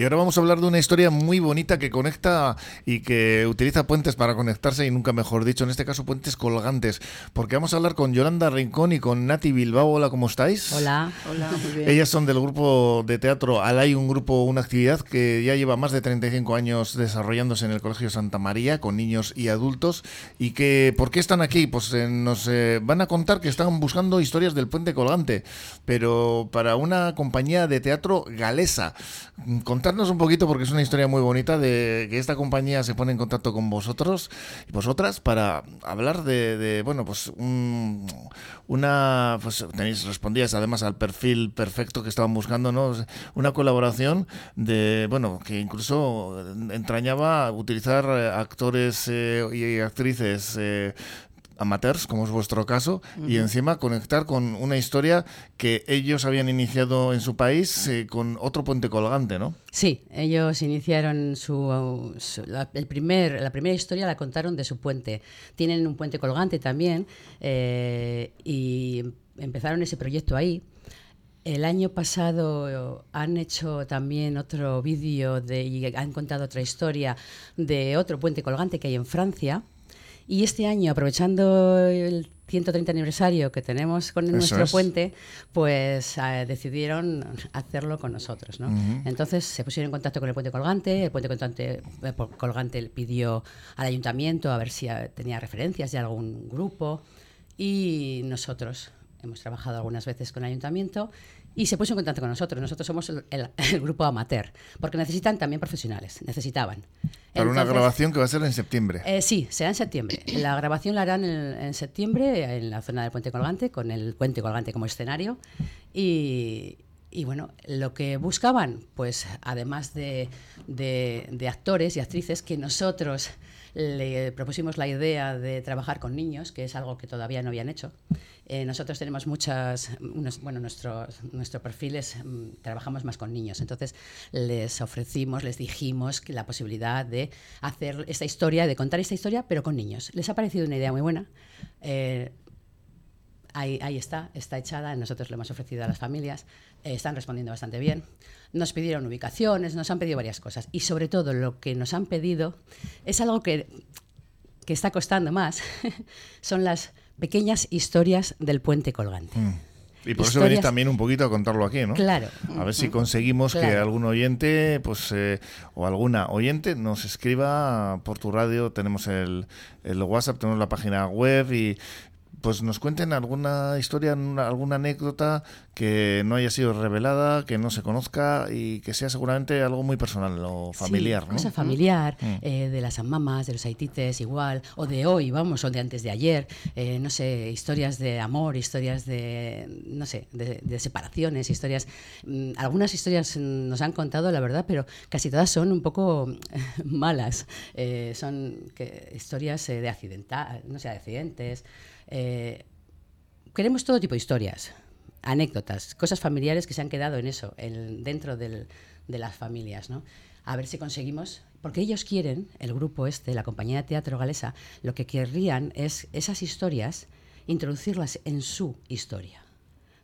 Y ahora vamos a hablar de una historia muy bonita que conecta y que utiliza puentes para conectarse y nunca mejor dicho, en este caso puentes colgantes, porque vamos a hablar con Yolanda Rincón y con Nati Bilbao. Hola, ¿cómo estáis? Hola, hola, muy bien. Ellas son del grupo de teatro Alay, un grupo, una actividad que ya lleva más de 35 años desarrollándose en el Colegio Santa María con niños y adultos y que, ¿por qué están aquí? Pues eh, nos eh, van a contar que están buscando historias del puente colgante, pero para una compañía de teatro galesa. Contarnos un poquito, porque es una historia muy bonita, de que esta compañía se pone en contacto con vosotros y vosotras para hablar de, bueno, pues una, pues tenéis, respondías además al perfil perfecto que estaban buscando, ¿no? Una colaboración de, bueno, que incluso entrañaba utilizar actores eh, y actrices eh, amateurs, como es vuestro caso, y encima conectar con una historia que ellos habían iniciado en su país eh, con otro puente colgante, ¿no? Sí, ellos iniciaron su, la, el primer, la primera historia la contaron de su puente. Tienen un puente colgante también eh, y empezaron ese proyecto ahí. El año pasado han hecho también otro vídeo de, y han contado otra historia de otro puente colgante que hay en Francia y este año, aprovechando el 130 aniversario que tenemos con nuestro puente, pues eh, decidieron hacerlo con nosotros. ¿no? Entonces se pusieron en contacto con el puente colgante, el puente colgante, eh, colgante pidió al ayuntamiento a ver si eh, tenía referencias de algún grupo y nosotros hemos trabajado algunas veces con el ayuntamiento y se puso en contacto con nosotros. Nosotros somos el, grupo amateur, porque necesitan también profesionales, necesitaban. Para una grabación que va a ser en septiembre. Eh, sí, será en septiembre. La grabación la harán en, septiembre en la zona del Puente Colgante, con el Puente Colgante como escenario. Y, y bueno, lo que buscaban, pues además de, de actores y actrices, que nosotros le propusimos la idea de trabajar con niños, que es algo que todavía no habían hecho. Eh, nosotros tenemos muchas, bueno, nuestro, nuestro perfil es, mm, trabajamos más con niños, entonces les ofrecimos, les dijimos la posibilidad de hacer esta historia, de contar esta historia, pero con niños. Les ha parecido una idea muy buena. Eh, ahí, ahí, está, está echada, nosotros lo hemos ofrecido a las familias, eh, están respondiendo bastante bien. Nos pidieron ubicaciones, nos han pedido varias cosas y sobre todo lo que nos han pedido es algo que, que está costando más, son las pequeñas historias del puente colgante. Mm. Y por eso venís también un poquito a contarlo aquí, ¿no? Claro. A ver si conseguimos que algún oyente, pues, eh, o alguna oyente nos escriba por tu radio. Tenemos el, el WhatsApp, tenemos la página web y pues nos cuenten alguna historia, alguna anécdota que no haya sido revelada, que no se conozca y que sea seguramente algo muy personal o familiar. Sí, cosa familiar, mm. eh, de las mamás, de los haitites igual, o de hoy, vamos, o de antes de ayer, eh, no sé, historias de amor, historias de, no sé, de, separaciones, historias, mm, algunas historias nos han contado, la verdad, pero casi todas son un poco malas, eh, son que, historias de accidental, no sé, de accidentes, eh, queremos todo tipo de historias, anécdotas, cosas familiares que se han quedado en eso, dentro de las familias, ¿no? A ver si conseguimos, porque ellos quieren, el grupo este, la compañía de teatro galesa, lo que querrían es esas historias, introducirlas en su historia.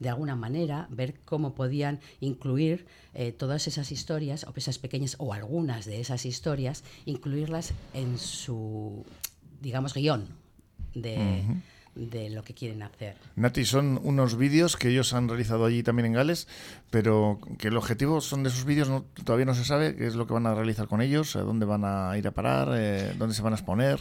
De alguna manera, ver cómo podían incluir eh, todas esas historias, o esas pequeñas, o algunas de esas historias, incluirlas en su, digamos, guion de, de lo que quieren hacer. Nati, son unos vídeos que ellos han realizado allí también en Gales, pero que el objetivo son de esos vídeos no, todavía no se sabe qué es lo que van a realizar con ellos, a dónde van a ir a parar, eh, dónde se van a exponer.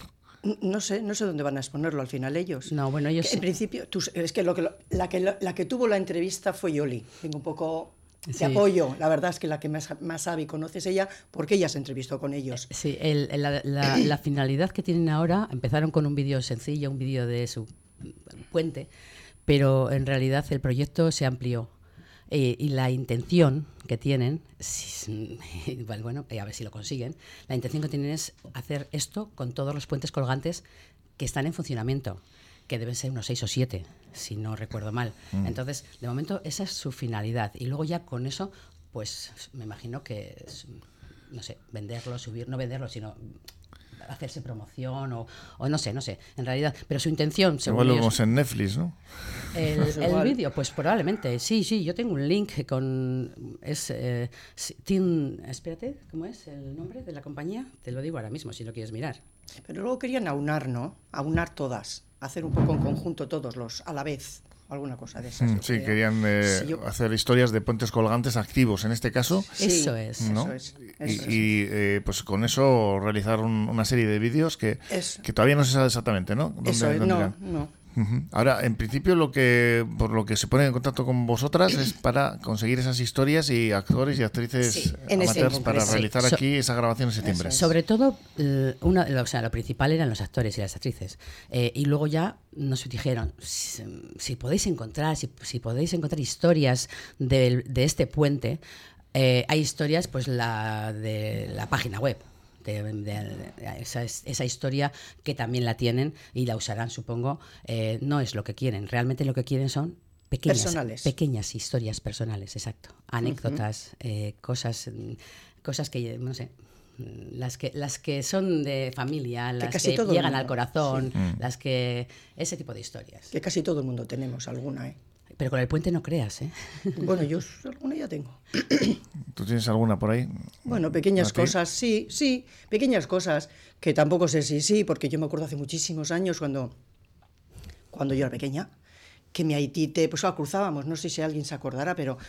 No sé, no sé dónde van a exponerlo al final ellos. No, bueno, ellos. en principio, es que, lo que la, que la que tuvo la entrevista fue Yoli. Tengo un poco de apoyo. La verdad es que la que más, más sabe y conoce es ella porque ella se entrevistó con ellos. Sí, la, la, finalidad que tienen ahora, empezaron con un vídeo sencillo, un vídeo de su puente, pero en realidad el proyecto se amplió. Eh, y la intención que tienen, bueno, a ver si lo consiguen, la intención que tienen es hacer esto con todos los puentes colgantes que están en funcionamiento, que deben ser unos seis o siete, si no recuerdo mal. Mm. Entonces, de momento, esa es su finalidad. Y luego ya con eso, pues me imagino que, no sé, venderlo, subir, no venderlo, sino hacerse promoción o, o, no sé, no sé, en realidad. Pero su intención, según Igual lo vemos en Netflix, ¿no? El, el vídeo, pues probablemente, sí, sí, yo tengo un link con... Es eh, Team... Espérate, ¿cómo es el nombre de la compañía? Te lo digo ahora mismo, si lo quieres mirar. Pero luego querían aunar, ¿no? Aunar todas, hacer un poco en conjunto todos los a la vez alguna cosa de esas. Mm, sí, querían eh, hacer historias de puentes colgantes activos, en este caso. eso es. Eso es y, eh, pues con eso realizar una serie de vídeos que, que todavía no se sabe exactamente, ¿no? eso es, no, no. Ahora, en principio, lo que por lo que se pone en contacto con vosotras es para conseguir esas historias y actores y actrices amateurs para realizar aquí esa grabación en septiembre. Sobre todo, eh, una, o sea, lo principal eran los actores y las actrices. Eh, y luego ya nos dijeron, si, podéis encontrar, si, podéis encontrar historias de, de este puente, eh, hay historias, pues la de la página web de, esa, esa, historia que también la tienen y la usarán, supongo, eh, no es lo que quieren. Realmente lo que quieren son pequeñas, pequeñas historias personales, exacto. Anécdotas, eh, cosas, cosas que, no sé, las que las que son de familia, las que, llegan al corazón, mm. las que ese tipo de historias. Que casi todo el mundo tenemos alguna, ¿eh? Pero con el puente no creas, ¿eh? Bueno, yo alguna ya tengo. ¿Tú tienes alguna por ahí? Bueno, pequeñas cosas, sí, sí, pequeñas cosas, que tampoco sé si sí, porque yo me acuerdo hace muchísimos años cuando, cuando yo era pequeña, que mi Haitite, pues la cruzábamos, no sé si alguien se acordará, pero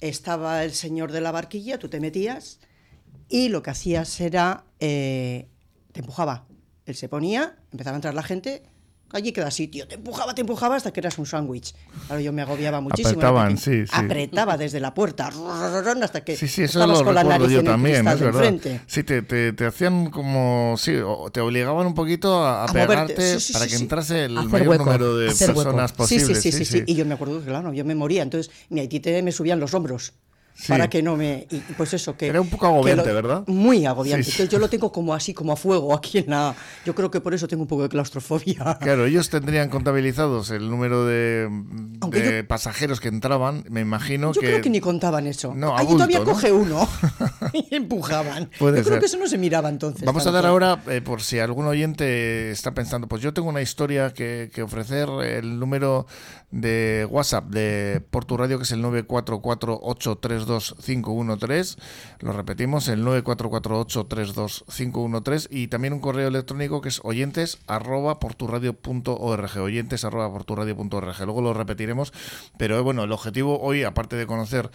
estaba el señor de la barquilla, tú te metías y lo que hacías era, eh, te empujaba. Él se ponía, empezaba a entrar la gente allí queda sitio. Te empujaba, te empujaba hasta que eras un sándwich. Claro, yo me agobiaba muchísimo. Apretaban, sí, sí. Apretaba desde la puerta hasta que sí, sí, eso lo con la nariz yo también, es verdad. Sí, te, te, te, hacían como, sí, te obligaban un poquito a, pegarte para que entrase el mayor número de personas posibles. Sí sí, sí sí, Y yo me acuerdo que, claro, yo me moría. Entonces, mi haitite me subían los hombros para que no me... pues eso, que... Era un poco agobiante, ¿verdad? Muy agobiante. Entonces yo lo tengo como así, como a fuego aquí en la... Yo creo que por eso tengo un poco de claustrofobia. Claro, ellos tendrían contabilizados el número de, pasajeros que entraban, me imagino yo que... Yo creo que ni contaban eso. No, Allí todavía coge uno y empujaban. yo creo que eso no se miraba entonces. Vamos a dar ahora, eh, por si algún oyente está pensando, pues yo tengo una historia que, que ofrecer, el número de WhatsApp de Portu Radio, que es el 944832513. Lo repetimos, el 944832513. Y también un correo electrónico que es oyentes arroba porturradio.org. Oyentes arroba porturradio.org. Luego lo repetiremos. Pero bueno, el objetivo hoy, aparte de conocer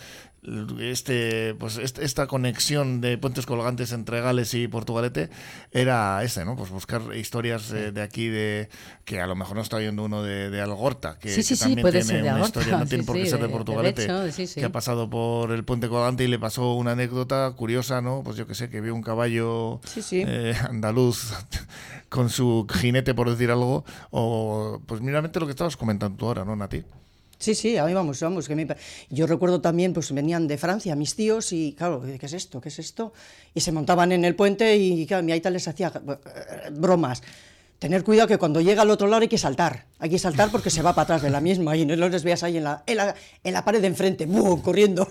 este pues esta conexión de puentes colgantes entre Gales y Portugalete era ese, ¿no? Pues buscar historias de aquí de que a lo mejor no está oyendo uno de, Algorta, que, también tiene una historia, no tiene por qué ser de Portugalete, que ha pasado por el puente colgante y le pasó una anécdota curiosa, ¿no? Pues yo que sé, que vio un caballo eh, andaluz con su jinete, por decir algo, o pues miramente lo que estabas comentando tú ahora, ¿no, Nati? Sí, sí, a mí vamos, vamos. Que Yo recuerdo también, pues venían de Francia mis tíos y, claro, ¿qué es esto? ¿Qué es esto? Y se montaban en el puente y, claro, mi aita les hacía eh, bromas. Tener cuidado que cuando llega al otro lado hay que saltar. Hay que saltar porque se va para atrás de la misma y no les veas ahí en la, en la, en la pared de enfrente, ¡bum! corriendo.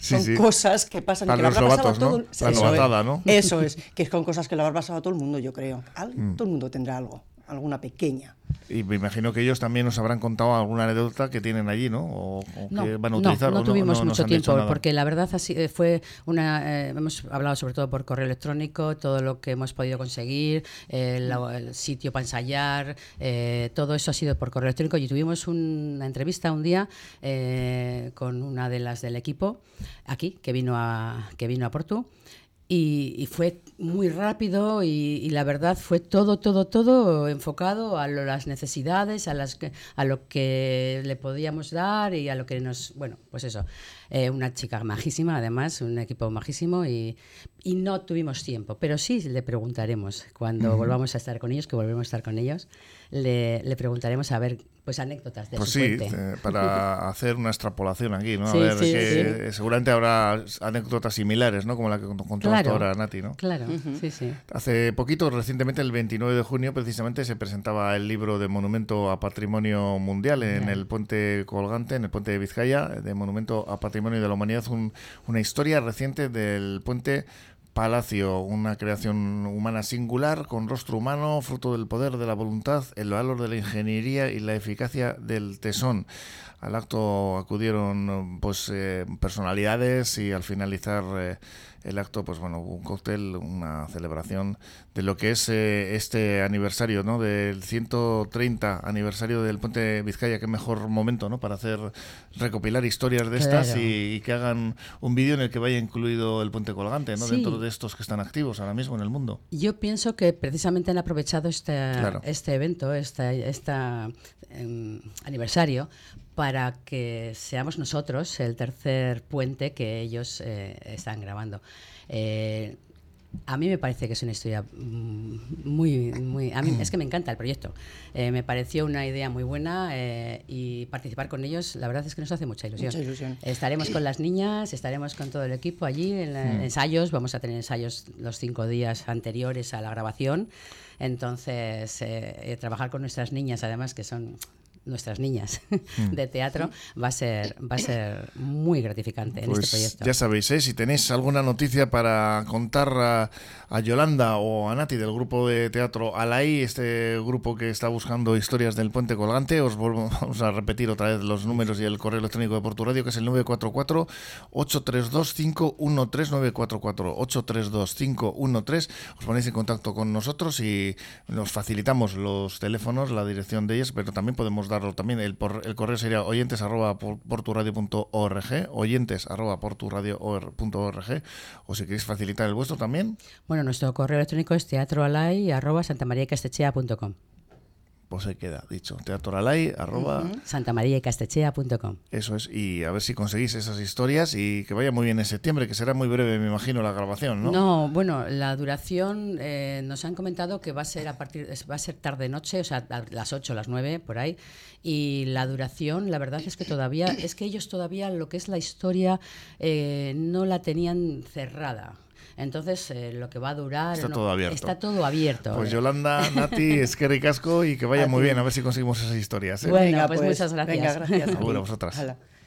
son cosas que pasan que la habrá pasado a todo ¿no? La eso, ¿no? Eso es, que son cosas que le habrá pasado a todo el mundo, yo creo. Mm. Todo el mundo tendrá algo alguna pequeña. Y me imagino que ellos también nos habrán contado alguna anécdota que tienen allí, ¿no? O, que van a utilizar. No, no tuvimos mucho tiempo, porque la verdad así eh, fue una. Eh, hemos hablado sobre todo por correo electrónico, todo lo que hemos podido conseguir, el, sitio para ensayar, eh, todo eso ha sido por correo electrónico. Y tuvimos una entrevista un día con una de las del equipo aquí, que vino a, que vino a Porto. Y, fue muy rápido y, la verdad fue todo, todo, todo enfocado a las necesidades, a, las a lo que le podíamos dar y a lo que nos... Bueno, pues eso. Eh, una chica majísima, además, un equipo majísimo y, y, no tuvimos tiempo, pero sí le preguntaremos cuando volvamos a estar con ellos, que volvemos a estar con ellos, le, le preguntaremos a ver pues anécdotas de pues su sí, eh, para hacer una extrapolación aquí, ¿no? a ver, que seguramente habrá anécdotas similares, ¿no? Como la que contó ahora Nati, ¿no? Claro, sí, sí. Hace poquito, recientemente, el 29 de junio, precisamente, se presentaba el libro de Monumento a Patrimonio Mundial en el puente colgante, en el puente de Vizcaya, de Monumento a Patrimonio de la Humanidad, una historia reciente del puente Palacio, una creación humana singular, con rostro humano, fruto del poder de la voluntad, el valor de la ingeniería y la eficacia del tesón. Al acto acudieron pues eh, personalidades y al finalizar eh, el acto, pues bueno, un cóctel, una celebración de lo que es eh, este aniversario, ¿no? Del 130 aniversario del Puente Vizcaya, qué mejor momento, ¿no? Para hacer recopilar historias de estas y, que hagan un vídeo en el que vaya incluido el Puente Colgante, ¿no? Dentro de estos que están activos ahora mismo en el mundo. Yo pienso que precisamente han aprovechado este, este evento, este, esta, em, aniversario, para que seamos nosotros el tercer puente que ellos eh, están grabando. Eh, a mí me parece que es una historia mm, muy, muy... A mí es que me encanta el proyecto. Eh, me pareció una idea muy buena y participar con ellos, la verdad es que nos hace mucha ilusión. Mucha ilusión. Estaremos con las niñas, estaremos con todo el equipo allí en mm. ensayos. Vamos a tener ensayos los cinco días anteriores a la grabación. Entonces, trabajar con nuestras niñas, además, que son nuestras niñas mm. de teatro va a ser va a ser muy gratificante en este pues proyecto. Ya sabéis, ¿eh? si tenéis alguna noticia para contar a, Yolanda o a Nati del grupo de teatro Alay, este grupo que está buscando historias del puente colgante, os vamos a repetir otra vez los números y el correo electrónico de Portu Radio, que es el 944 832 513 944 832 513. Os ponéis en contacto con nosotros y nos facilitamos los teléfonos, la dirección de ellas, pero también podemos también. El, el correo sería oyentes arroba porturadio.org, oyentes arroba porturadio.org, o si queréis facilitar el vuestro también. Bueno, nuestro correo electrónico es teatroalay arroba pues se queda dicho. Teatralay, arroba... Uh Eso es, y a ver si conseguís esas historias y que vaya muy bien en septiembre, que será muy breve, me imagino, la grabación, ¿no? No, bueno, la duración, eh, nos han comentado que va a ser a partir, va a ser tarde-noche, o sea, a las 8, las 9, por ahí, y la duración, la verdad es que todavía, es que ellos todavía lo que es la historia eh, no la tenían cerrada. Entonces, eh, lo que va a durar... Está todo abierto. Está todo abierto. Pues Yolanda, Nati, es que ricasco y que vaya muy bien. A ver si conseguimos esas historias. ¿eh? Bueno, pues, muchas gracias. Venga, gracias. A vosotras.